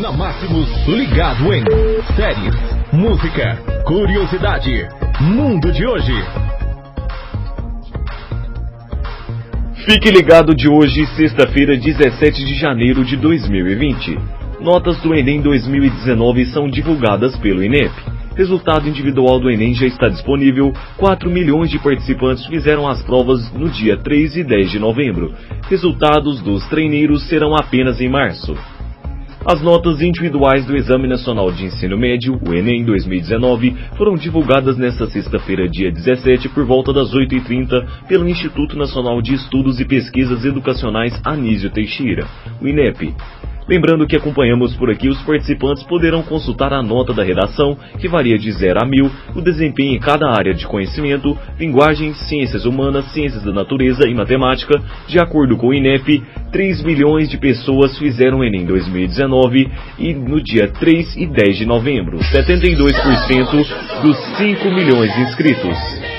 Na Máximos, ligado em séries, música, curiosidade, mundo de hoje. Fique ligado de hoje, sexta-feira, 17 de janeiro de 2020. Notas do Enem 2019 são divulgadas pelo INEP. Resultado individual do Enem já está disponível. 4 milhões de participantes fizeram as provas no dia 3 e 10 de novembro. Resultados dos treineiros serão apenas em março. As notas individuais do Exame Nacional de Ensino Médio, o Enem 2019, foram divulgadas nesta sexta-feira, dia 17, por volta das 8h30, pelo Instituto Nacional de Estudos e Pesquisas Educacionais Anísio Teixeira, o INEP. Lembrando que acompanhamos por aqui, os participantes poderão consultar a nota da redação, que varia de 0 a 1000, o desempenho em cada área de conhecimento, linguagem, ciências humanas, ciências da natureza e matemática. De acordo com o INEP, 3 milhões de pessoas fizeram o Enem 2019 e no dia 3 e 10 de novembro, 72% dos 5 milhões de inscritos.